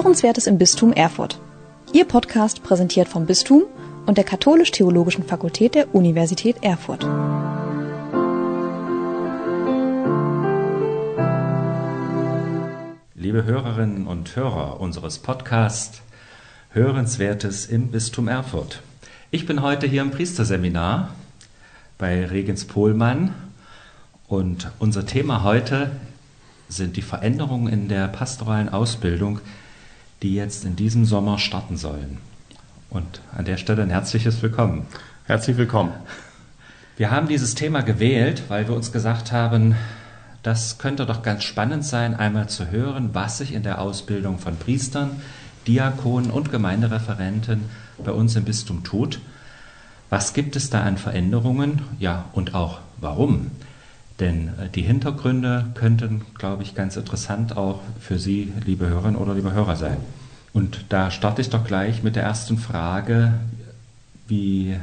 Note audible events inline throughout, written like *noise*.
Hörenswertes im Bistum Erfurt. Ihr Podcast präsentiert vom Bistum und der Katholisch-Theologischen Fakultät der Universität Erfurt. Liebe Hörerinnen und Hörer unseres Podcasts Hörenswertes im Bistum Erfurt. Ich bin heute hier im Priesterseminar bei Regens Pohlmann und unser Thema heute sind die Veränderungen in der pastoralen Ausbildung, die jetzt in diesem Sommer starten sollen. Und an der Stelle ein herzliches Willkommen. Herzlich willkommen. Wir haben dieses Thema gewählt, weil wir uns gesagt haben, das könnte doch ganz spannend sein, einmal zu hören, was sich in der Ausbildung von Priestern, Diakonen und Gemeindereferenten bei uns im Bistum tut. Was gibt es da an Veränderungen? Ja, und auch warum? Denn äh, die Hintergründe könnten, glaube ich, ganz interessant auch für Sie, liebe Hörerinnen oder liebe Hörer sein. Und da starte ich doch gleich mit der ersten Frage. Wie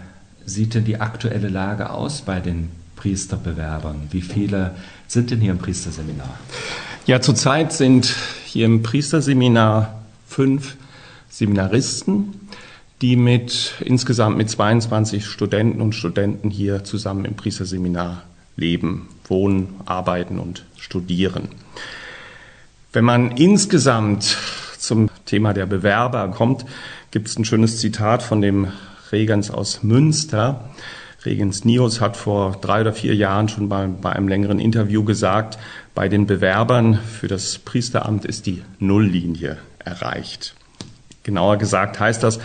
sieht denn die aktuelle Lage aus bei den Priesterbewerbern? Wie viele sind denn hier im Priesterseminar? Ja, zurzeit sind hier im Priesterseminar fünf Seminaristen, die mit insgesamt mit 22 Studenten und Studenten hier zusammen im Priesterseminar leben, wohnen, arbeiten und studieren. Wenn man insgesamt zum Thema der Bewerber kommt, gibt es ein schönes Zitat von dem Regens aus Münster. Regens Nios hat vor drei oder vier Jahren schon bei, bei einem längeren Interview gesagt, bei den Bewerbern für das Priesteramt ist die Nulllinie erreicht. Genauer gesagt heißt das,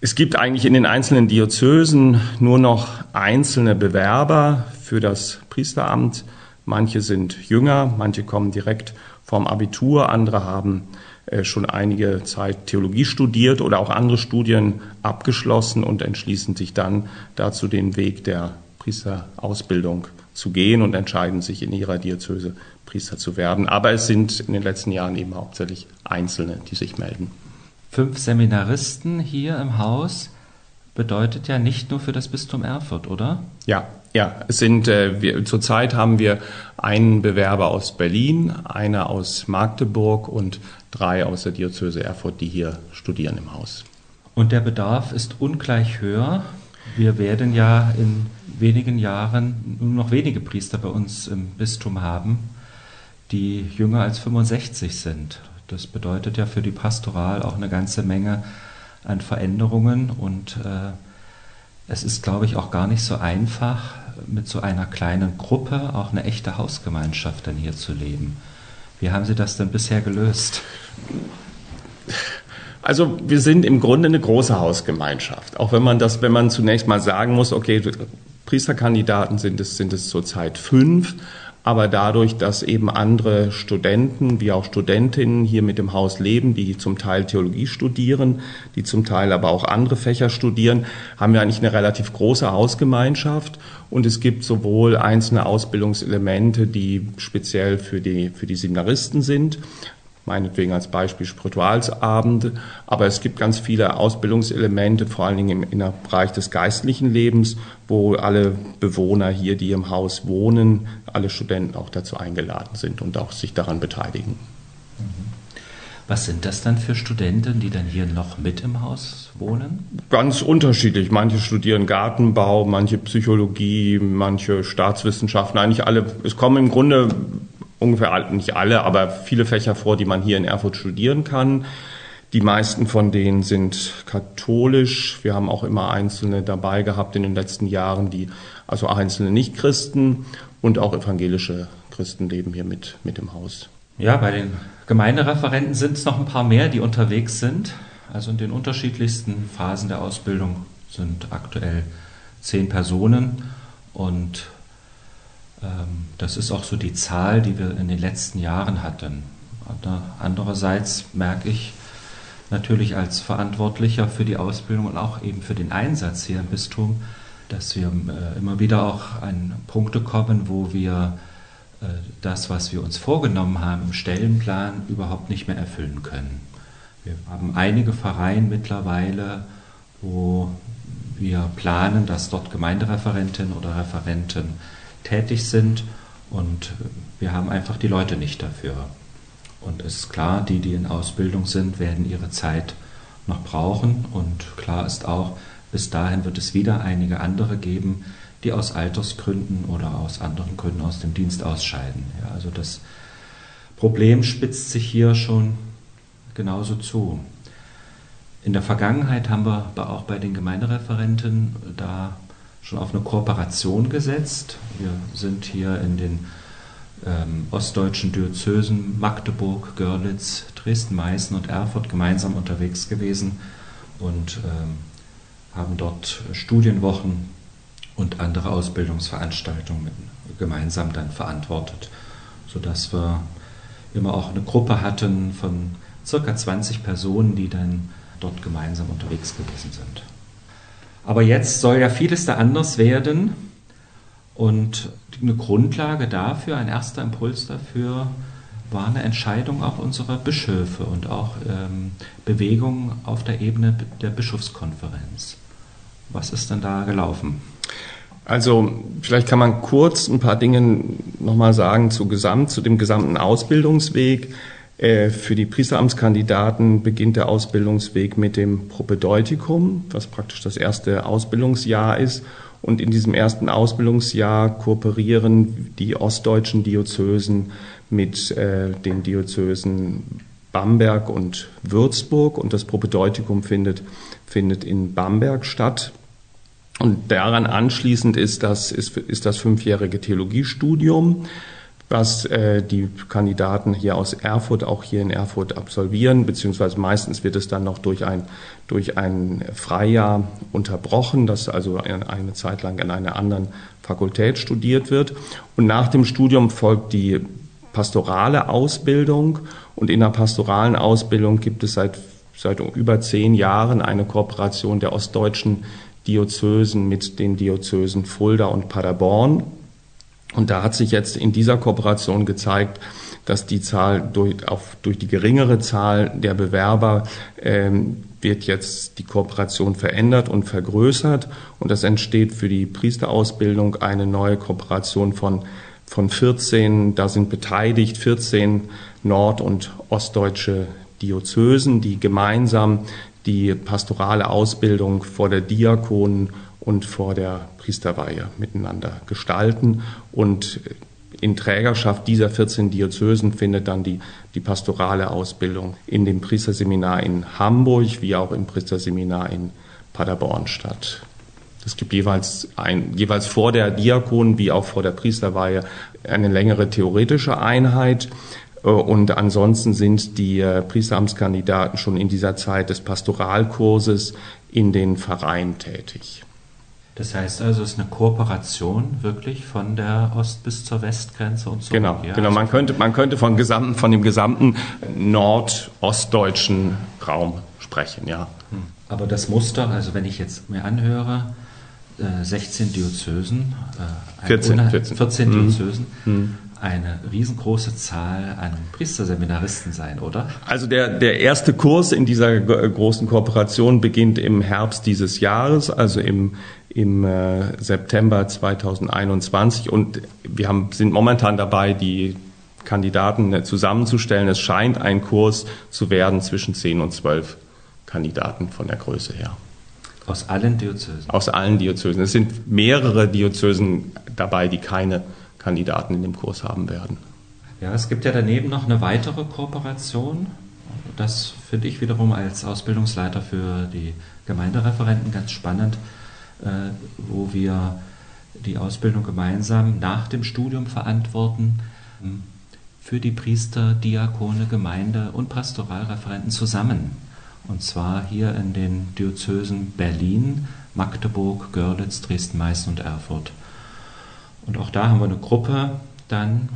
es gibt eigentlich in den einzelnen Diözesen nur noch einzelne Bewerber für das Priesteramt. Manche sind jünger, manche kommen direkt vom Abitur, andere haben äh, schon einige Zeit Theologie studiert oder auch andere Studien abgeschlossen und entschließen sich dann dazu, den Weg der Priesterausbildung zu gehen und entscheiden sich in ihrer Diözese Priester zu werden. Aber es sind in den letzten Jahren eben hauptsächlich Einzelne, die sich melden. Fünf Seminaristen hier im Haus bedeutet ja nicht nur für das Bistum Erfurt, oder? Ja, ja, es sind äh, wir, zurzeit haben wir einen Bewerber aus Berlin, einer aus Magdeburg und drei aus der Diözese Erfurt, die hier studieren im Haus. Und der Bedarf ist ungleich höher. Wir werden ja in wenigen Jahren nur noch wenige Priester bei uns im Bistum haben, die jünger als 65 sind. Das bedeutet ja für die Pastoral auch eine ganze Menge an Veränderungen und äh, es ist, glaube ich, auch gar nicht so einfach, mit so einer kleinen Gruppe auch eine echte Hausgemeinschaft dann hier zu leben. Wie haben Sie das denn bisher gelöst? Also wir sind im Grunde eine große Hausgemeinschaft. Auch wenn man das, wenn man zunächst mal sagen muss, okay, Priesterkandidaten sind es, sind es zurzeit fünf, aber dadurch, dass eben andere Studenten wie auch Studentinnen hier mit dem Haus leben, die zum Teil Theologie studieren, die zum Teil aber auch andere Fächer studieren, haben wir eigentlich eine relativ große Hausgemeinschaft. Und es gibt sowohl einzelne Ausbildungselemente, die speziell für die, für die Seminaristen sind, meinetwegen als Beispiel Spiritualsabende, aber es gibt ganz viele Ausbildungselemente, vor allen Dingen im, im Bereich des geistlichen Lebens, wo alle Bewohner hier, die im Haus wohnen, alle Studenten auch dazu eingeladen sind und auch sich daran beteiligen. Mhm. Was sind das dann für Studenten, die dann hier noch mit im Haus wohnen? Ganz unterschiedlich. Manche studieren Gartenbau, manche Psychologie, manche Staatswissenschaften. Eigentlich alle. Es kommen im Grunde ungefähr nicht alle, aber viele Fächer vor, die man hier in Erfurt studieren kann. Die meisten von denen sind katholisch. Wir haben auch immer einzelne dabei gehabt in den letzten Jahren, die also einzelne Nichtchristen und auch evangelische Christen leben hier mit, mit im Haus. Ja, bei den Gemeindereferenten sind es noch ein paar mehr, die unterwegs sind. Also in den unterschiedlichsten Phasen der Ausbildung sind aktuell zehn Personen und das ist auch so die Zahl, die wir in den letzten Jahren hatten. Andererseits merke ich natürlich als Verantwortlicher für die Ausbildung und auch eben für den Einsatz hier im Bistum, dass wir äh, immer wieder auch an Punkte kommen, wo wir äh, das, was wir uns vorgenommen haben im Stellenplan, überhaupt nicht mehr erfüllen können. Wir haben einige Vereine mittlerweile, wo wir planen, dass dort Gemeindereferentinnen oder Referenten tätig sind und wir haben einfach die Leute nicht dafür. Und es ist klar, die, die in Ausbildung sind, werden ihre Zeit noch brauchen. Und klar ist auch, bis dahin wird es wieder einige andere geben, die aus Altersgründen oder aus anderen Gründen aus dem Dienst ausscheiden. Ja, also das Problem spitzt sich hier schon genauso zu. In der Vergangenheit haben wir auch bei den Gemeindereferenten da schon auf eine Kooperation gesetzt. Wir sind hier in den ähm, ostdeutschen Diözesen Magdeburg, Görlitz, Dresden, Meißen und Erfurt gemeinsam unterwegs gewesen und ähm, haben dort Studienwochen und andere Ausbildungsveranstaltungen gemeinsam dann verantwortet, sodass wir immer auch eine Gruppe hatten von circa 20 Personen, die dann dort gemeinsam unterwegs gewesen sind. Aber jetzt soll ja vieles da anders werden und eine Grundlage dafür, ein erster Impuls dafür war eine Entscheidung auch unserer Bischöfe und auch ähm, Bewegungen auf der Ebene der Bischofskonferenz. Was ist denn da gelaufen? Also vielleicht kann man kurz ein paar Dinge nochmal sagen zu, Gesamt, zu dem gesamten Ausbildungsweg. Äh, für die Priesteramtskandidaten beginnt der Ausbildungsweg mit dem Propedeutikum, was praktisch das erste Ausbildungsjahr ist. Und in diesem ersten Ausbildungsjahr kooperieren die ostdeutschen Diözesen mit äh, den Diözesen Bamberg und Würzburg und das Propedeutikum findet, findet in Bamberg statt. Und daran anschließend ist das, ist, ist das fünfjährige Theologiestudium, was äh, die Kandidaten hier aus Erfurt auch hier in Erfurt absolvieren, beziehungsweise meistens wird es dann noch durch ein, durch ein Freijahr unterbrochen, das also eine Zeit lang in einer anderen Fakultät studiert wird. Und nach dem Studium folgt die pastorale Ausbildung und in der pastoralen Ausbildung gibt es seit, seit über zehn Jahren eine Kooperation der ostdeutschen Diözesen mit den Diözesen Fulda und Paderborn. Und da hat sich jetzt in dieser Kooperation gezeigt, dass die Zahl durch, auf, durch die geringere Zahl der Bewerber ähm, wird jetzt die Kooperation verändert und vergrößert. Und es entsteht für die Priesterausbildung eine neue Kooperation von, von 14, da sind beteiligt 14 nord- und ostdeutsche Diözesen, die gemeinsam die pastorale Ausbildung vor der Diakonen und vor der Priesterweihe miteinander gestalten. Und in Trägerschaft dieser 14 Diözesen findet dann die, die pastorale Ausbildung in dem Priesterseminar in Hamburg wie auch im Priesterseminar in Paderborn statt. Es gibt jeweils, ein, jeweils vor der Diakon wie auch vor der Priesterweihe eine längere theoretische Einheit. Äh, und ansonsten sind die äh, Priesteramtskandidaten schon in dieser Zeit des Pastoralkurses in den Vereinen tätig. Das heißt also, es ist eine Kooperation wirklich von der Ost- bis zur Westgrenze und so. Genau, ja, genau. Man könnte, man könnte von, gesamten, von dem gesamten nordostdeutschen Raum sprechen, ja. Hm. Aber das Muster, also wenn ich jetzt mir anhöre, 16 äh, Diözesen, 14, 14. 14 Diözesen, mhm eine riesengroße Zahl an Priesterseminaristen sein, oder? Also der, der erste Kurs in dieser großen Kooperation beginnt im Herbst dieses Jahres, also im, im äh, September 2021. Und wir haben, sind momentan dabei, die Kandidaten äh, zusammenzustellen. Es scheint ein Kurs zu werden zwischen 10 und 12 Kandidaten von der Größe her. Aus allen Diözesen? Aus allen Diözesen. Es sind mehrere Diözesen dabei, die keine Kandidaten in dem Kurs haben werden. Ja, es gibt ja daneben noch eine weitere Kooperation. Das finde ich wiederum als Ausbildungsleiter für die Gemeindereferenten ganz spannend, wo wir die Ausbildung gemeinsam nach dem Studium verantworten hm, für die Priester, Diakone, Gemeinde und Pastoralreferenten zusammen. Und zwar hier in den Diözesen Berlin, Magdeburg, Görlitz, Dresden, Meißen und Erfurt. Und auch da haben wir eine Gruppe dann,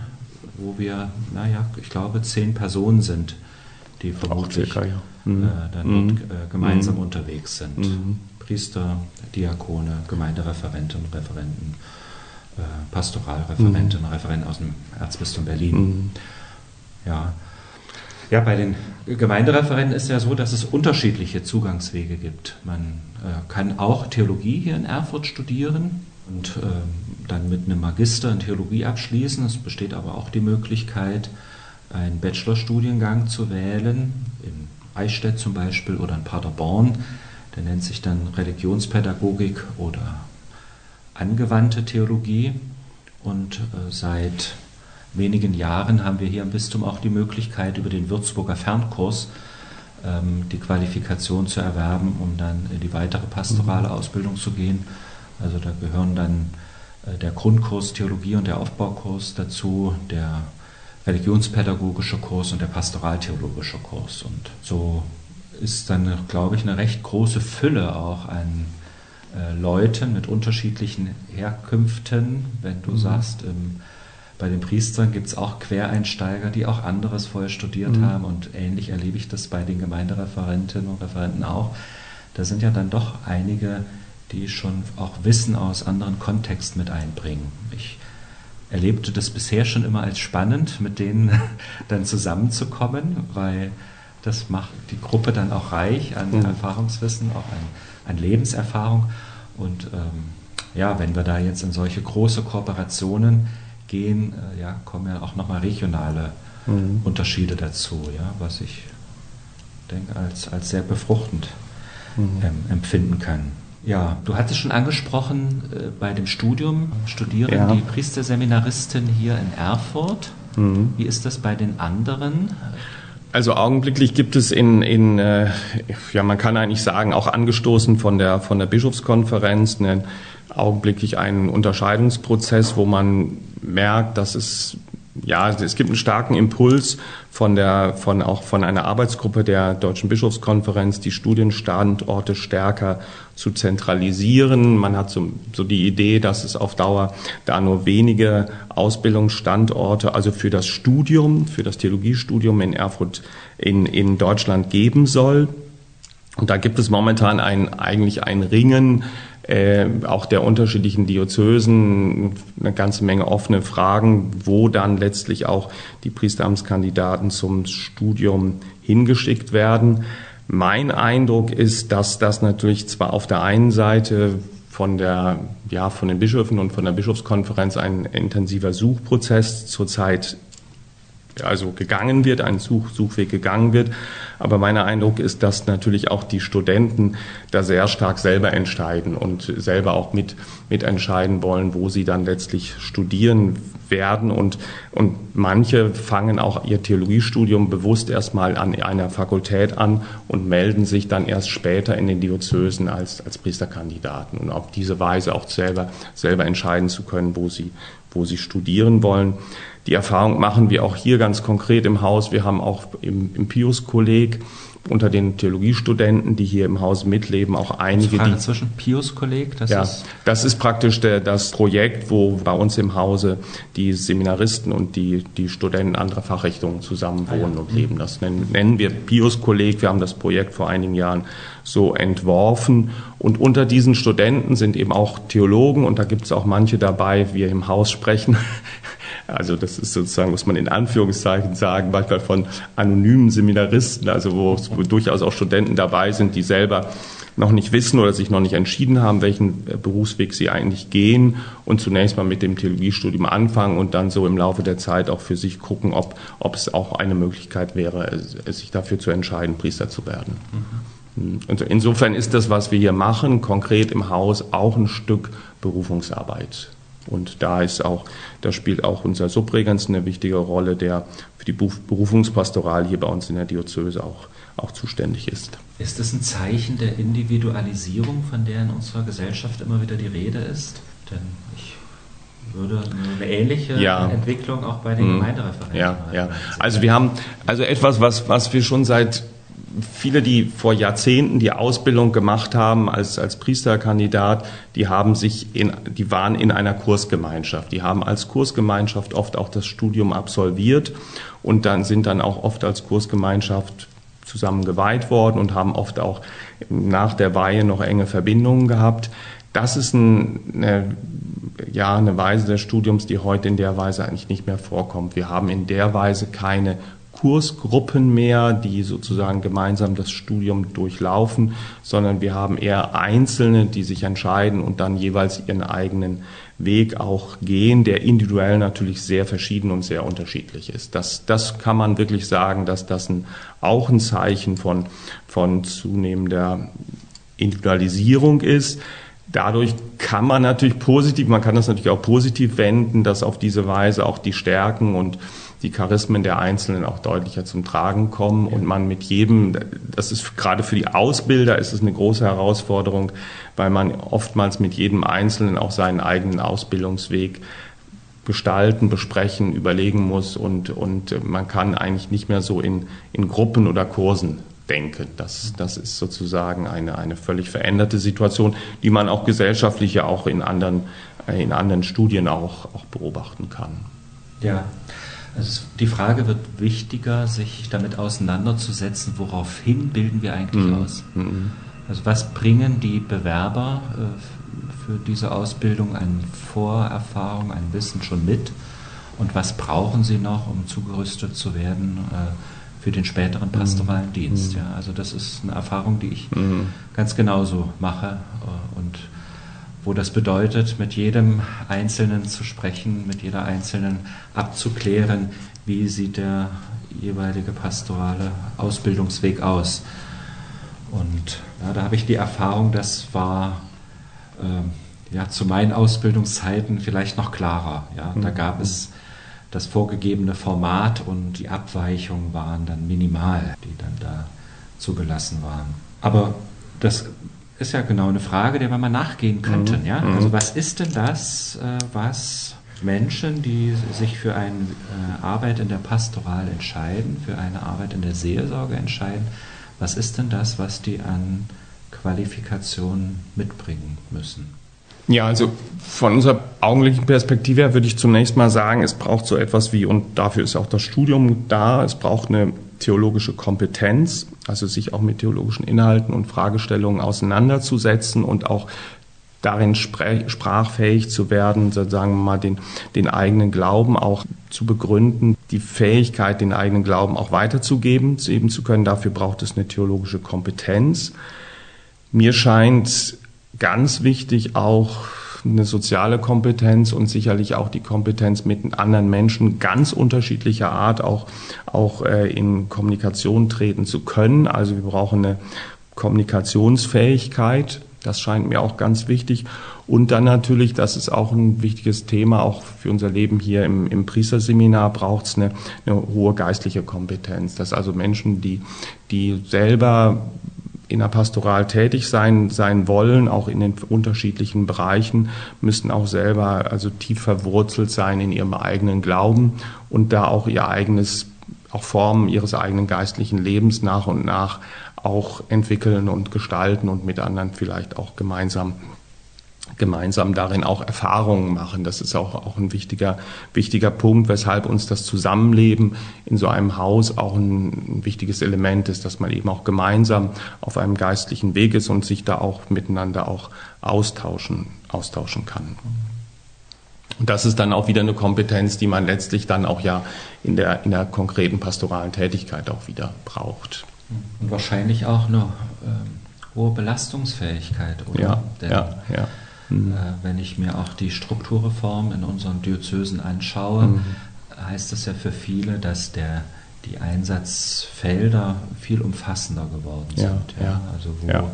wo wir, naja, ich glaube, zehn Personen sind, die vermutlich circa, ja. mhm. äh, dann mhm. dort äh, gemeinsam mhm. unterwegs sind. Mhm. Priester, Diakone, Gemeindereferenten, Referenten, äh, Pastoralreferenten, mhm. Referenten aus dem Erzbistum Berlin. Mhm. Ja. Ja, bei den Gemeindereferenten ist ja so, dass es unterschiedliche Zugangswege gibt. Man äh, kann auch Theologie hier in Erfurt studieren und ähm, dann mit einem Magister in Theologie abschließen. Es besteht aber auch die Möglichkeit, einen Bachelorstudiengang zu wählen, in Eichstätt zum Beispiel oder in Paderborn. Der nennt sich dann Religionspädagogik oder angewandte Theologie. Und äh, seit wenigen Jahren haben wir hier im Bistum auch die Möglichkeit, über den Würzburger Fernkurs ähm, die Qualifikation zu erwerben, um dann in die weitere pastorale. Ausbildung zu gehen. Also da gehören dann äh, der Grundkurs Theologie und der Aufbaukurs dazu, der religionspädagogische Kurs und der pastoraltheologische Kurs. Und so ist dann, glaube ich, eine recht große Fülle auch an äh, Leuten mit unterschiedlichen Herkünften. Wenn du mhm. sagst, im, bei den Priestern gibt es auch Quereinsteiger, die auch anderes vorher studiert mhm. haben und ähnlich erlebe ich das bei den Gemeindereferentinnen und Referenten auch. Da sind ja dann doch einige, die schon auch Wissen aus anderen Kontexten mit einbringen. Ich erlebte das bisher schon immer als spannend, mit denen *laughs* dann zusammenzukommen, weil das macht die Gruppe dann auch reich an mhm. Erfahrungswissen, auch an, an Lebenserfahrung. Und ähm, ja, wenn wir da jetzt in solche große Kooperationen gehen, äh, ja, kommen ja auch nochmal regionale mhm. Unterschiede dazu, ja, was ich denke als, als sehr befruchtend mhm. ähm, empfinden kann. Ja, du hattest schon angesprochen, äh, bei dem Studium studieren ja. die Priesterseminaristen hier in Erfurt. Mhm. Wie ist das bei den anderen? Also augenblicklich gibt es in, in äh, ja man kann eigentlich sagen, auch angestoßen von der, von der Bischofskonferenz, eine, augenblicklich einen Unterscheidungsprozess, wo man merkt, dass es ja, es gibt einen starken Impuls von der, von auch von einer Arbeitsgruppe der Deutschen Bischofskonferenz, die Studienstandorte stärker zu zentralisieren. Man hat so, so die Idee, dass es auf Dauer da nur wenige Ausbildungsstandorte, also für das Studium, für das Theologiestudium in Erfurt in, in Deutschland geben soll. Und da gibt es momentan ein, eigentlich ein Ringen äh, auch der unterschiedlichen Diözesen eine ganze Menge offene Fragen, wo dann letztlich auch die Priesteramtskandidaten zum Studium hingeschickt werden. Mein Eindruck ist, dass das natürlich zwar auf der einen Seite von der, ja, von den Bischöfen und von der Bischofskonferenz ein intensiver Suchprozess zurzeit also gegangen wird, ein Such, Suchweg gegangen wird. Aber mein Eindruck ist, dass natürlich auch die Studenten da sehr stark selber entscheiden und selber auch mit, mitentscheiden wollen, wo sie dann letztlich studieren werden. Und, und manche fangen auch ihr Theologiestudium bewusst erstmal an einer Fakultät an und melden sich dann erst später in den Diözesen als, als Priesterkandidaten und auf diese Weise auch selber, selber entscheiden zu können, wo sie, wo sie studieren wollen. Die Erfahrung machen wir auch hier ganz konkret im Haus. Wir haben auch im, im Pius-Kolleg unter den Theologiestudenten, die hier im Haus mitleben, auch einige. Frage die, zwischen Pius-Kolleg, das ja, ist. Das ist praktisch der, das Projekt, wo bei uns im Hause die Seminaristen und die, die Studenten anderer Fachrichtungen zusammen wohnen ah, ja. und leben. Das nennen, nennen wir Pius-Kolleg. Wir haben das Projekt vor einigen Jahren so entworfen. Und unter diesen Studenten sind eben auch Theologen und da gibt es auch manche dabei, wir im Haus sprechen, also das ist sozusagen, muss man in Anführungszeichen sagen, manchmal von anonymen Seminaristen, also wo, wo durchaus auch Studenten dabei sind, die selber noch nicht wissen oder sich noch nicht entschieden haben, welchen äh, Berufsweg sie eigentlich gehen und zunächst mal mit dem Theologiestudium anfangen und dann so im Laufe der Zeit auch für sich gucken, ob, ob es auch eine Möglichkeit wäre, sich dafür zu entscheiden, Priester zu werden. Mhm. Und insofern ist das, was wir hier machen, konkret im Haus auch ein Stück Berufungsarbeit. Und da ist auch, da spielt auch unser Subregens eine wichtige Rolle, der für die Berufungspastoral hier bei uns in der Diözese auch, auch zuständig ist. Ist das ein Zeichen der Individualisierung, von der in unserer Gesellschaft immer wieder die Rede ist? Denn ich würde eine ähnliche ja. Entwicklung auch bei den hm. Gemeindereferenten ja, ja. Also wir haben also etwas, was, was wir schon seit viele, die vor Jahrzehnten die Ausbildung gemacht haben als, als Priesterkandidat, die haben sich in, die waren in einer Kursgemeinschaft. Die haben als Kursgemeinschaft oft auch das Studium absolviert und dann sind dann auch oft als Kursgemeinschaft zusammen geweiht worden und haben oft auch nach der Weihe noch enge Verbindungen gehabt. Das ist ein, eine, ja, eine Weise des Studiums, die heute in der Weise eigentlich nicht mehr vorkommt. Wir haben in der Weise keine Kursgruppen mehr, die sozusagen gemeinsam das Studium durchlaufen, sondern wir haben eher Einzelne, die sich entscheiden und dann jeweils ihren eigenen Weg auch gehen, der individuell natürlich sehr verschieden und sehr unterschiedlich ist. Das, das kann man wirklich sagen, dass das ein, auch ein Zeichen von, von zunehmender Individualisierung ist. Dadurch kann man natürlich positiv, man kann das natürlich auch positiv wenden, dass auf diese Weise auch die Stärken und die Charismen der Einzelnen auch deutlicher zum Tragen kommen und man mit jedem, das ist gerade für die Ausbilder ist es eine große Herausforderung, weil man oftmals mit jedem Einzelnen auch seinen eigenen Ausbildungsweg gestalten, besprechen, überlegen muss und, und man kann eigentlich nicht mehr so in, in Gruppen oder Kursen denken. Das, das ist sozusagen eine, eine völlig veränderte Situation, die man auch gesellschaftlich ja auch in anderen, in anderen Studien auch, auch beobachten kann. Ja, also die Frage wird wichtiger, sich damit auseinanderzusetzen, woraufhin bilden wir eigentlich mhm. aus. Mhm. Also was bringen die Bewerber äh, für diese Ausbildung an Vorerfahrung, an Wissen schon mit und was brauchen sie noch, um zugerüstet zu werden äh, für den späteren pastoralen mhm. Dienst. Ja, also das ist eine Erfahrung, die ich mhm. ganz genauso mache äh, und wo das bedeutet, mit jedem Einzelnen zu sprechen, mit jeder Einzelnen abzuklären, wie sieht der jeweilige pastorale Ausbildungsweg aus. Und ja, da habe ich die Erfahrung, das war äh, ja, zu meinen Ausbildungszeiten vielleicht noch klarer. Ja. Da gab es das vorgegebene Format und die Abweichungen waren dann minimal, die dann da zugelassen waren. Aber das ist ja genau eine Frage, der wir mal nachgehen könnten. Mhm. Ja? Mhm. Also was ist denn das, äh, was Menschen, die sich für eine äh, Arbeit in der Pastoral entscheiden, für eine Arbeit in der Seelsorge entscheiden, was ist denn das, was die an Qualifikationen mitbringen müssen? Ja, also von unserer augenblicklichen Perspektive her würde ich zunächst mal sagen, es braucht so etwas wie, und dafür ist auch das Studium da, es braucht eine theologische Kompetenz, also sich auch mit theologischen Inhalten und Fragestellungen auseinanderzusetzen und auch darin sprachfähig zu werden, sozusagen mal den, den eigenen Glauben auch zu begründen, die Fähigkeit, den eigenen Glauben auch weiterzugeben, eben zu können. Dafür braucht es eine theologische Kompetenz. Mir scheint ganz wichtig auch eine soziale Kompetenz und sicherlich auch die Kompetenz mit anderen Menschen ganz unterschiedlicher Art auch, auch äh, in Kommunikation treten zu können. Also wir brauchen eine Kommunikationsfähigkeit. Das scheint mir auch ganz wichtig. Und dann natürlich, das ist auch ein wichtiges Thema, auch für unser Leben hier im, im Priesterseminar braucht es eine, eine hohe geistliche Kompetenz. Dass also Menschen, die, die selber in der Pastoral tätig sein, sein wollen, auch in den unterschiedlichen Bereichen, müssten auch selber also tief verwurzelt sein in ihrem eigenen Glauben und da auch ihr eigenes, auch Formen ihres eigenen geistlichen Lebens nach und nach auch entwickeln und gestalten und mit anderen vielleicht auch gemeinsam gemeinsam darin auch Erfahrungen machen. Das ist auch, auch ein wichtiger, wichtiger Punkt, weshalb uns das Zusammenleben in so einem Haus auch ein, ein wichtiges Element ist, dass man eben auch gemeinsam auf einem geistlichen Weg ist und sich da auch miteinander auch austauschen, austauschen kann. Und das ist dann auch wieder eine Kompetenz, die man letztlich dann auch ja in der, in der konkreten pastoralen Tätigkeit auch wieder braucht. Und wahrscheinlich auch eine äh, hohe Belastungsfähigkeit, oder? Ja, Denn ja, ja. Mhm. Äh, wenn ich mir auch die Strukturreform in unseren Diözesen anschaue, mhm. heißt das ja für viele, dass der, die Einsatzfelder viel umfassender geworden sind. Ja, ja. Also wo, ja.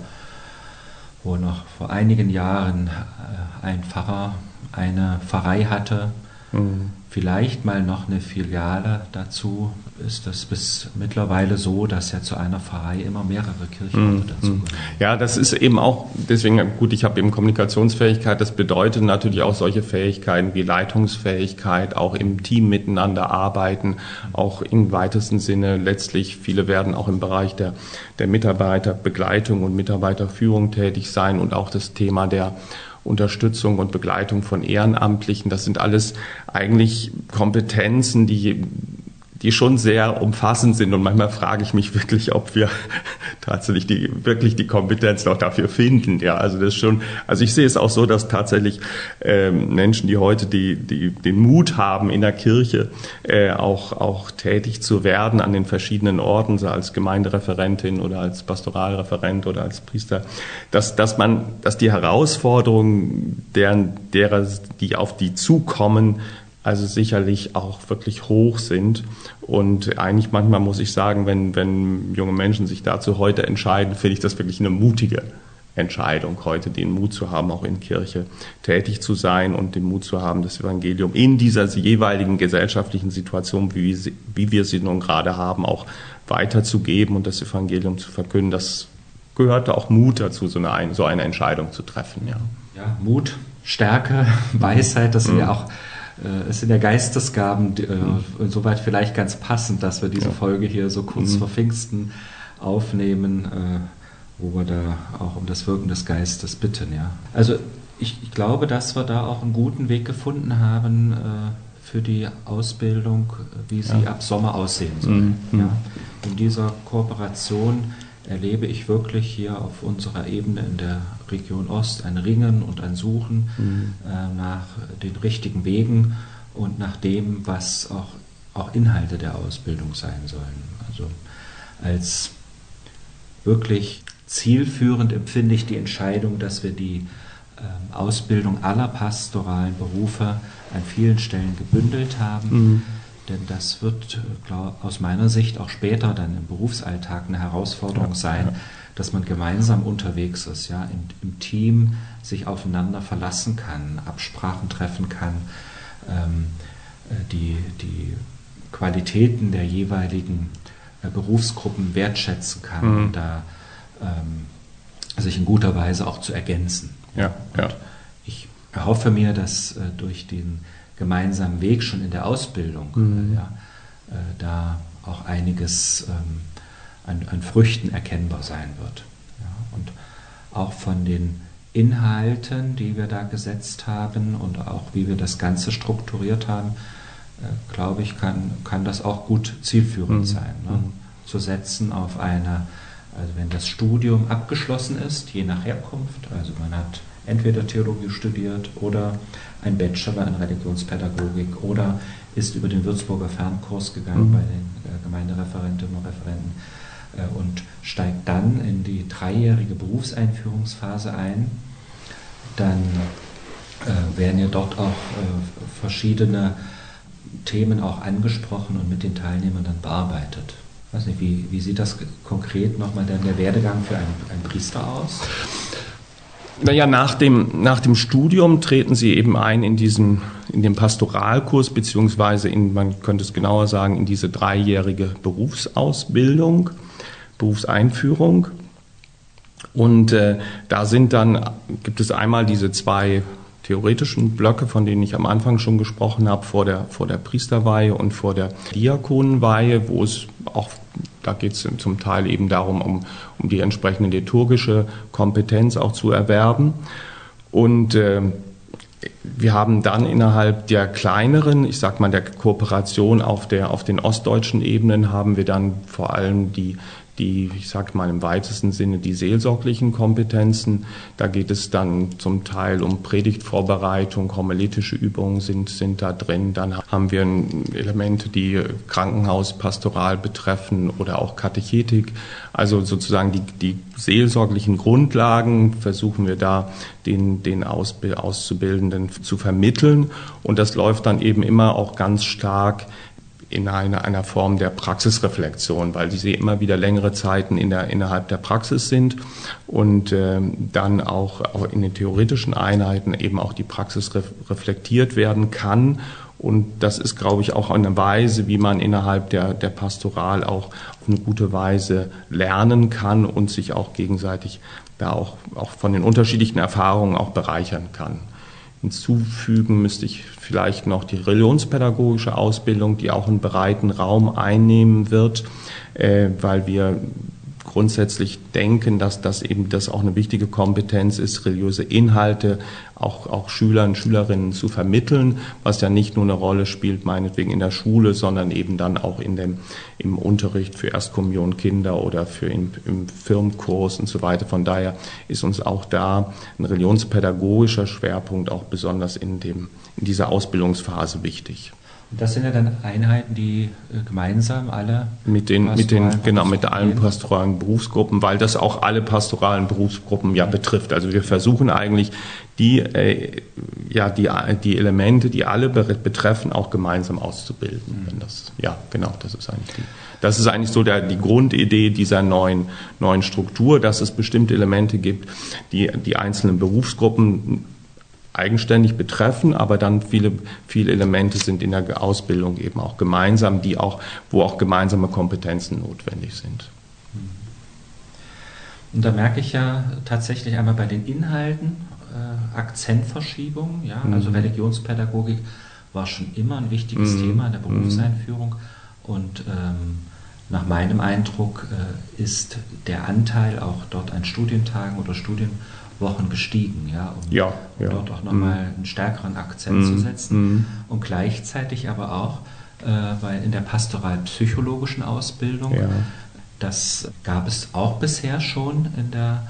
wo noch vor einigen Jahren äh, ein Pfarrer eine Pfarrei hatte, mhm vielleicht mal noch eine Filiale dazu, ist das bis mittlerweile so, dass ja zu einer Pfarrei immer mehrere Kirchen mm, dazu gehören. Ja, das ist eben auch, deswegen, gut, ich habe eben Kommunikationsfähigkeit, das bedeutet natürlich auch solche Fähigkeiten wie Leitungsfähigkeit, auch im Team miteinander arbeiten, auch im weitesten Sinne letztlich, viele werden auch im Bereich der, der Mitarbeiterbegleitung und Mitarbeiterführung tätig sein und auch das Thema der Unterstützung und Begleitung von Ehrenamtlichen. Das sind alles eigentlich Kompetenzen, die, die schon sehr umfassend sind. Und manchmal frage ich mich wirklich, ob wir *laughs* tatsächlich die, wirklich die Kompetenz noch dafür finden. Ja, also das ist schon, also ich sehe es auch so, dass tatsächlich ähm, Menschen, die heute die, die, den Mut haben, in der Kirche äh, auch, auch tätig zu werden an den verschiedenen Orten, so als Gemeindereferentin oder als Pastoralreferent oder als Priester, dass, dass man, dass die Herausforderungen, deren, derer, die auf die zukommen, also sicherlich auch wirklich hoch sind. Und eigentlich manchmal muss ich sagen, wenn, wenn junge Menschen sich dazu heute entscheiden, finde ich das wirklich eine mutige Entscheidung, heute den Mut zu haben, auch in Kirche tätig zu sein und den Mut zu haben, das Evangelium in dieser jeweiligen gesellschaftlichen Situation, wie, wie wir sie nun gerade haben, auch weiterzugeben und das Evangelium zu verkünden. Das gehörte auch Mut dazu, so eine, so eine Entscheidung zu treffen. Ja, ja Mut, Stärke, *laughs* Weisheit, das sind mhm. ja auch äh, es sind ja Geistesgaben, äh, insoweit vielleicht ganz passend, dass wir diese ja. Folge hier so kurz mhm. vor Pfingsten aufnehmen, äh, wo wir da auch um das Wirken des Geistes bitten. Ja. Also ich, ich glaube, dass wir da auch einen guten Weg gefunden haben äh, für die Ausbildung, wie sie ja. ab Sommer aussehen soll. Mhm. Ja. In dieser Kooperation erlebe ich wirklich hier auf unserer Ebene in der Region Ost ein Ringen und ein Suchen mhm. äh, nach den richtigen Wegen und nach dem, was auch, auch Inhalte der Ausbildung sein sollen. Also als wirklich zielführend empfinde ich die Entscheidung, dass wir die äh, Ausbildung aller pastoralen Berufe an vielen Stellen gebündelt haben. Mhm denn das wird glaub, aus meiner Sicht auch später dann im Berufsalltag eine Herausforderung ja, sein, ja. dass man gemeinsam unterwegs ist, ja, im, im, Team sich aufeinander verlassen kann, Absprachen treffen kann, ähm, äh, die, die Qualitäten der jeweiligen äh, Berufsgruppen wertschätzen kann mhm. und da ähm, sich in guter Weise auch zu ergänzen. Ja, ja. Ich erhoffe mir, dass äh, durch den gemeinsamen Weg schon in der Ausbildung, mhm. ja, äh, da auch einiges ähm, an, an, Früchten erkennbar sein wird. Ja. Und auch von den Inhalten, die wir da gesetzt haben und auch wie wir das Ganze strukturiert haben, äh, glaube ich, kann, kann das auch gut zielführend mhm. sein. Ne? Mhm. Zu setzen auf eine, also wenn das Studium abgeschlossen ist, je nach Herkunft, also man hat entweder Theologie studiert oder ein Bachelor in Religionspädagogik oder ist über den Würzburger Fernkurs gegangen mhm. bei den äh, Gemeindereferentinnen und Referenten äh, und steigt dann in die dreijährige Berufseinführungsphase ein. Dann äh, werden ja dort auch äh, verschiedene Themen auch angesprochen und mit den Teilnehmern dann bearbeitet. Ich weiß nicht, wie, wie sieht das konkret nochmal der, der Werdegang für einen, einen Priester aus? Naja, nach dem, nach dem Studium treten Sie eben ein in diesen, in den Pastoralkurs, beziehungsweise in, man könnte es genauer sagen, in diese dreijährige Berufsausbildung, Berufseinführung. Und äh, da sind dann, gibt es einmal diese zwei theoretischen Blöcke, von denen ich am Anfang schon gesprochen habe, vor der, vor der Priesterweihe und vor der Diakonenweihe, wo es auch da geht es zum Teil eben darum, um, um die entsprechende liturgische Kompetenz auch zu erwerben. Und äh, wir haben dann innerhalb der kleineren, ich sag mal der Kooperation auf der auf den ostdeutschen Ebenen haben wir dann vor allem die die, ich sage mal im weitesten Sinne, die seelsorglichen Kompetenzen. Da geht es dann zum Teil um Predigtvorbereitung, homiletische Übungen sind, sind da drin. Dann haben wir Elemente, die Krankenhauspastoral betreffen oder auch Katechetik. Also sozusagen die, die seelsorglichen Grundlagen versuchen wir da den, den Auszubildenden zu vermitteln. Und das läuft dann eben immer auch ganz stark in einer, einer Form der Praxisreflexion, weil sie immer wieder längere Zeiten in der, innerhalb der Praxis sind und äh, dann auch, auch in den theoretischen Einheiten eben auch die Praxis ref, reflektiert werden kann. Und das ist, glaube ich, auch eine Weise, wie man innerhalb der, der Pastoral auch auf eine gute Weise lernen kann und sich auch gegenseitig da auch, auch von den unterschiedlichen Erfahrungen auch bereichern kann. Hinzufügen müsste ich vielleicht noch die religionspädagogische Ausbildung, die auch einen breiten Raum einnehmen wird, äh, weil wir grundsätzlich denken, dass das eben das auch eine wichtige Kompetenz ist, religiöse Inhalte auch, auch Schülern, Schülerinnen zu vermitteln, was ja nicht nur eine Rolle spielt, meinetwegen in der Schule, sondern eben dann auch in dem, im Unterricht für Erstkommunion Kinder oder für im, im Firmenkurs und so weiter. Von daher ist uns auch da ein religionspädagogischer Schwerpunkt auch besonders in, dem, in dieser Ausbildungsphase wichtig. Das sind ja dann Einheiten, die äh, gemeinsam alle mit den, mit den genau mit allen pastoralen Berufsgruppen, weil das auch alle pastoralen Berufsgruppen ja betrifft. Also wir versuchen eigentlich die äh, ja die die Elemente, die alle betreffen, auch gemeinsam auszubilden. Mhm. Das ja genau, das ist eigentlich die, das ist eigentlich so der, die Grundidee dieser neuen neuen Struktur, dass es bestimmte Elemente gibt, die die einzelnen Berufsgruppen eigenständig betreffen, aber dann viele, viele Elemente sind in der Ausbildung eben auch gemeinsam, die auch, wo auch gemeinsame Kompetenzen notwendig sind. Und da merke ich ja tatsächlich einmal bei den Inhalten äh, Akzentverschiebung, ja, mhm. also Religionspädagogik war schon immer ein wichtiges mhm. Thema in der Berufseinführung und ähm, nach meinem Eindruck äh, ist der Anteil auch dort an Studientagen oder Studien Wochen gestiegen, ja, um, ja, ja. dort auch nochmal mhm. einen stärkeren Akzent mm. zu setzen mm. und gleichzeitig aber auch, äh, weil in der pastoralpsychologischen Ausbildung, ja. das gab es auch bisher schon in der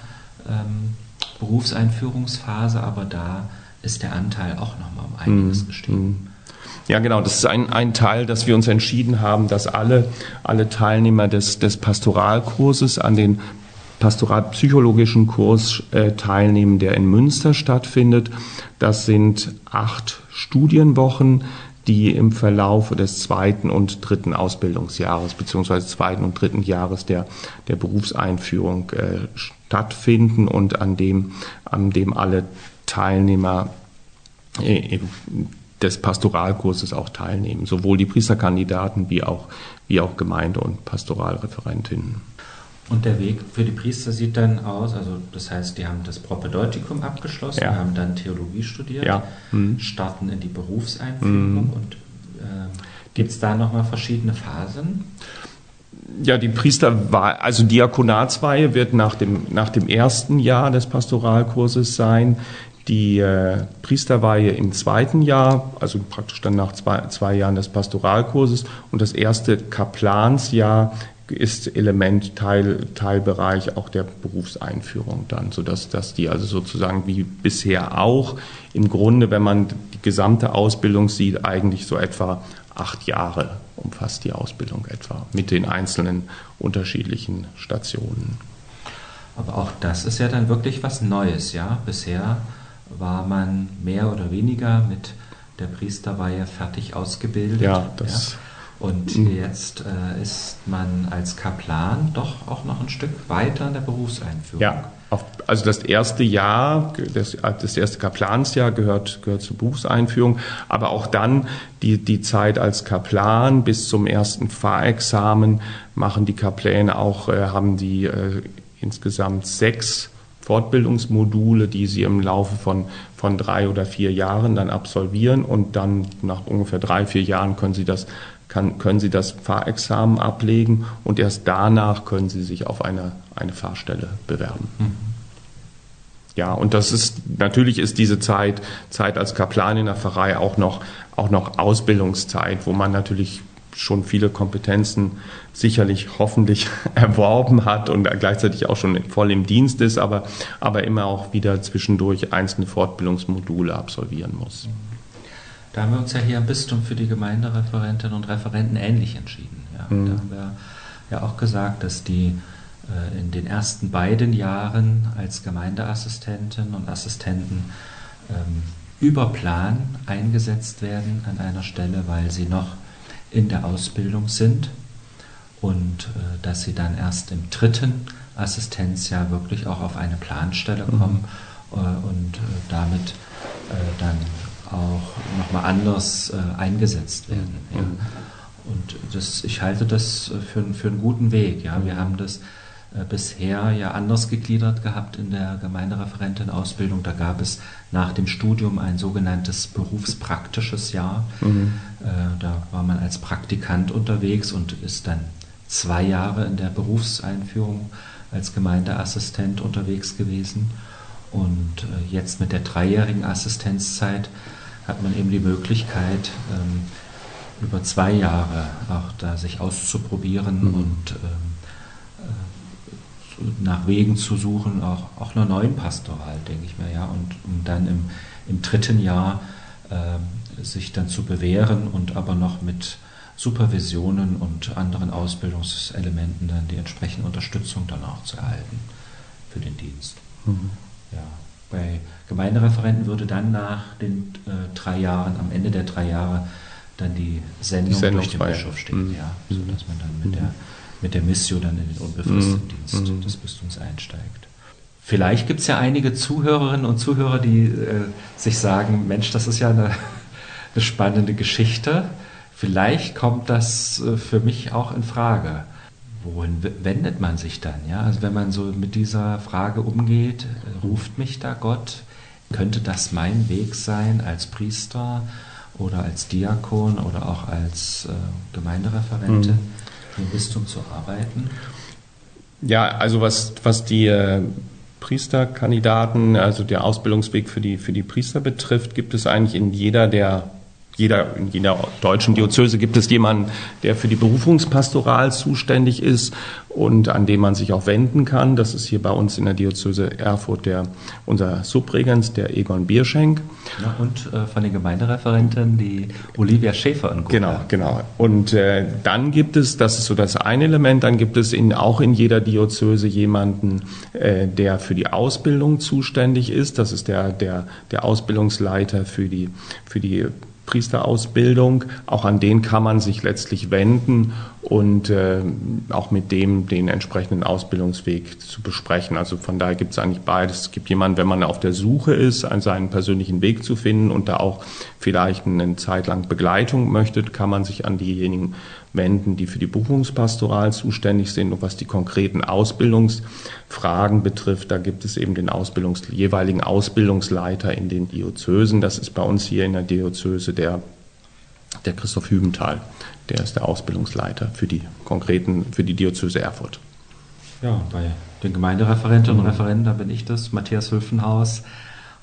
ähm, Berufseinführungsphase, aber da ist der Anteil auch nochmal um einiges mm. gestiegen. Ja, genau. Das ist ein, ein Teil, dass wir uns entschieden haben, dass alle, alle Teilnehmer des, des Pastoralkurses an den pastoralpsychologischen Kurs äh, teilnehmen, der in Münster stattfindet. Das sind acht Studienwochen, die im Verlauf des zweiten und dritten Ausbildungsjahres beziehungsweise zweiten und dritten Jahres der, der Berufseinführung äh, stattfinden und an dem, an dem alle Teilnehmer äh, des Pastoralkurses auch teilnehmen, sowohl die Priesterkandidaten wie auch, wie auch Gemeinde- und Pastoralreferentinnen. Und der Weg für die Priester sieht dann aus, also das heißt, die haben das Propedeutikum abgeschlossen, ja. haben dann Theologie studiert, ja. mhm. starten in die Berufseinführung mhm. und äh, gibt es da nochmal verschiedene Phasen? Ja, die Priesterweihe, also Diakonatsweihe wird nach dem, nach dem ersten Jahr des Pastoralkurses sein. Die äh, Priesterweihe im zweiten Jahr, also praktisch dann nach zwei, zwei Jahren des Pastoralkurses und das erste Kaplansjahr ist Element, Teil, Teilbereich auch der Berufseinführung dann, sodass dass die also sozusagen wie bisher auch im Grunde, wenn man die gesamte Ausbildung sieht, eigentlich so etwa acht Jahre umfasst die Ausbildung etwa mit den einzelnen unterschiedlichen Stationen. Aber auch das ist ja dann wirklich was Neues, ja. Bisher war man mehr oder weniger mit der Priesterweihe fertig ausgebildet. Ja, das. Ja. Und mhm. jetzt äh, ist man als Kaplan doch auch noch ein Stück weiter in der Berufseinführung. Ja, auf, also das erste Jahr, das, das erste Kaplansjahr gehört, gehört zur Berufseinführung, aber auch dann die, die Zeit als Kaplan bis zum ersten Fahrexamen machen die Kapläne auch, äh, haben die äh, insgesamt sechs Fortbildungsmodule, die sie im Laufe von, von drei oder vier Jahren dann absolvieren und dann nach ungefähr drei, vier Jahren können sie das kann, können Sie das Fahrexamen ablegen und erst danach können Sie sich auf eine, eine Fahrstelle bewerben. Mhm. Ja, und das ist, natürlich ist diese Zeit, Zeit als Kaplan in der Pfarrei auch noch, auch noch Ausbildungszeit, wo man natürlich schon viele Kompetenzen sicherlich hoffentlich *laughs* erworben hat und gleichzeitig auch schon voll im Dienst ist, aber, aber immer auch wieder zwischendurch einzelne Fortbildungsmodule absolvieren muss. Mhm. Da haben wir uns ja hier am Bistum für die Gemeindereferentinnen und Referenten ähnlich entschieden. Ja. Mhm. Da haben wir ja auch gesagt, dass die äh, in den ersten beiden Jahren als Gemeindeassistenten und Assistenten ähm, über Plan eingesetzt werden an einer Stelle, weil sie noch in der Ausbildung sind und äh, dass sie dann erst im dritten Assistenzjahr wirklich auch auf eine Planstelle kommen mhm. äh, und äh, damit äh, dann auch nochmal anders äh, eingesetzt werden. Ja. Und das, ich halte das für, für einen guten Weg. Ja. Wir haben das äh, bisher ja anders gegliedert gehabt in der Gemeindereferentenausbildung. Da gab es nach dem Studium ein sogenanntes berufspraktisches Jahr. Mhm. Äh, da war man als Praktikant unterwegs und ist dann zwei Jahre in der Berufseinführung als Gemeindeassistent unterwegs gewesen. Und äh, jetzt mit der dreijährigen Assistenzzeit hat man eben die Möglichkeit, ähm, über zwei Jahre auch da sich auszuprobieren mhm. und ähm, äh, nach Wegen zu suchen, auch, auch einer neuen Pastoral, denke ich mir, ja, und um dann im, im dritten Jahr äh, sich dann zu bewähren und aber noch mit Supervisionen und anderen Ausbildungselementen dann die entsprechende Unterstützung dann auch zu erhalten für den Dienst. Mhm. Ja. Bei Gemeindereferenten würde dann nach den äh, drei Jahren, am Ende der drei Jahre, dann die Sendung, die Sendung durch den Bischof stehen, mhm. ja, sodass man dann mit, mhm. der, mit der Mission dann in den unbefristeten mhm. Dienst mhm. des Bistums einsteigt. Vielleicht gibt es ja einige Zuhörerinnen und Zuhörer, die äh, sich sagen, Mensch, das ist ja eine, *laughs* eine spannende Geschichte. Vielleicht kommt das äh, für mich auch in Frage. Wohin wendet man sich dann? Ja? Also wenn man so mit dieser Frage umgeht, ruft mich da Gott? Könnte das mein Weg sein als Priester oder als Diakon oder auch als äh, Gemeindereferentin mhm. im Bistum zu arbeiten? Ja, also was, was die äh, Priesterkandidaten, also der Ausbildungsweg für die, für die Priester betrifft, gibt es eigentlich in jeder der jeder, in jeder deutschen Diözese gibt es jemanden, der für die Berufungspastoral zuständig ist und an dem man sich auch wenden kann. Das ist hier bei uns in der Diözese Erfurt der, unser Subregens, der Egon Bierschenk. Ja, und äh, von den Gemeindereferenten die Olivia Schäfer in Genau, genau. Und äh, dann gibt es, das ist so das eine Element, dann gibt es in, auch in jeder Diözese jemanden, äh, der für die Ausbildung zuständig ist. Das ist der, der, der Ausbildungsleiter für die, für die Priesterausbildung. Auch an den kann man sich letztlich wenden und äh, auch mit dem den entsprechenden Ausbildungsweg zu besprechen. Also von daher gibt es eigentlich beides. Es gibt jemanden, wenn man auf der Suche ist, an seinen persönlichen Weg zu finden und da auch vielleicht eine Zeit lang Begleitung möchte, kann man sich an diejenigen wenden, die für die Buchungspastoral zuständig sind. Und was die konkreten Ausbildungsfragen betrifft, da gibt es eben den Ausbildungs jeweiligen Ausbildungsleiter in den Diözesen. Das ist bei uns hier in der Diözese der, der Christoph Hübenthal. Der ist der Ausbildungsleiter für die konkreten, für die Diözese Erfurt. Ja, bei den Gemeindereferenten und Referenten, da bin ich das, Matthias Hülfenhaus,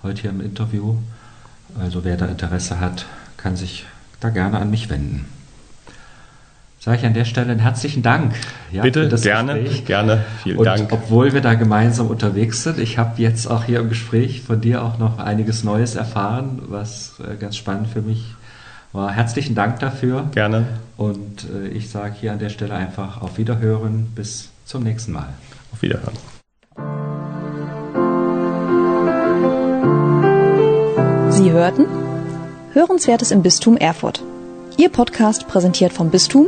heute hier im Interview. Also wer da Interesse hat, kann sich da gerne an mich wenden sage ich an der Stelle einen herzlichen Dank. Ja, Bitte, gerne, Gespräch. gerne, vielen und Dank. Obwohl wir da gemeinsam unterwegs sind, ich habe jetzt auch hier im Gespräch von dir auch noch einiges Neues erfahren, was äh, ganz spannend für mich war. Herzlichen Dank dafür. Gerne. Und äh, ich sage hier an der Stelle einfach auf Wiederhören. Bis zum nächsten Mal. Auf Wiederhören. Sie hörten Hörenswertes im Bistum Erfurt. Ihr Podcast präsentiert vom Bistum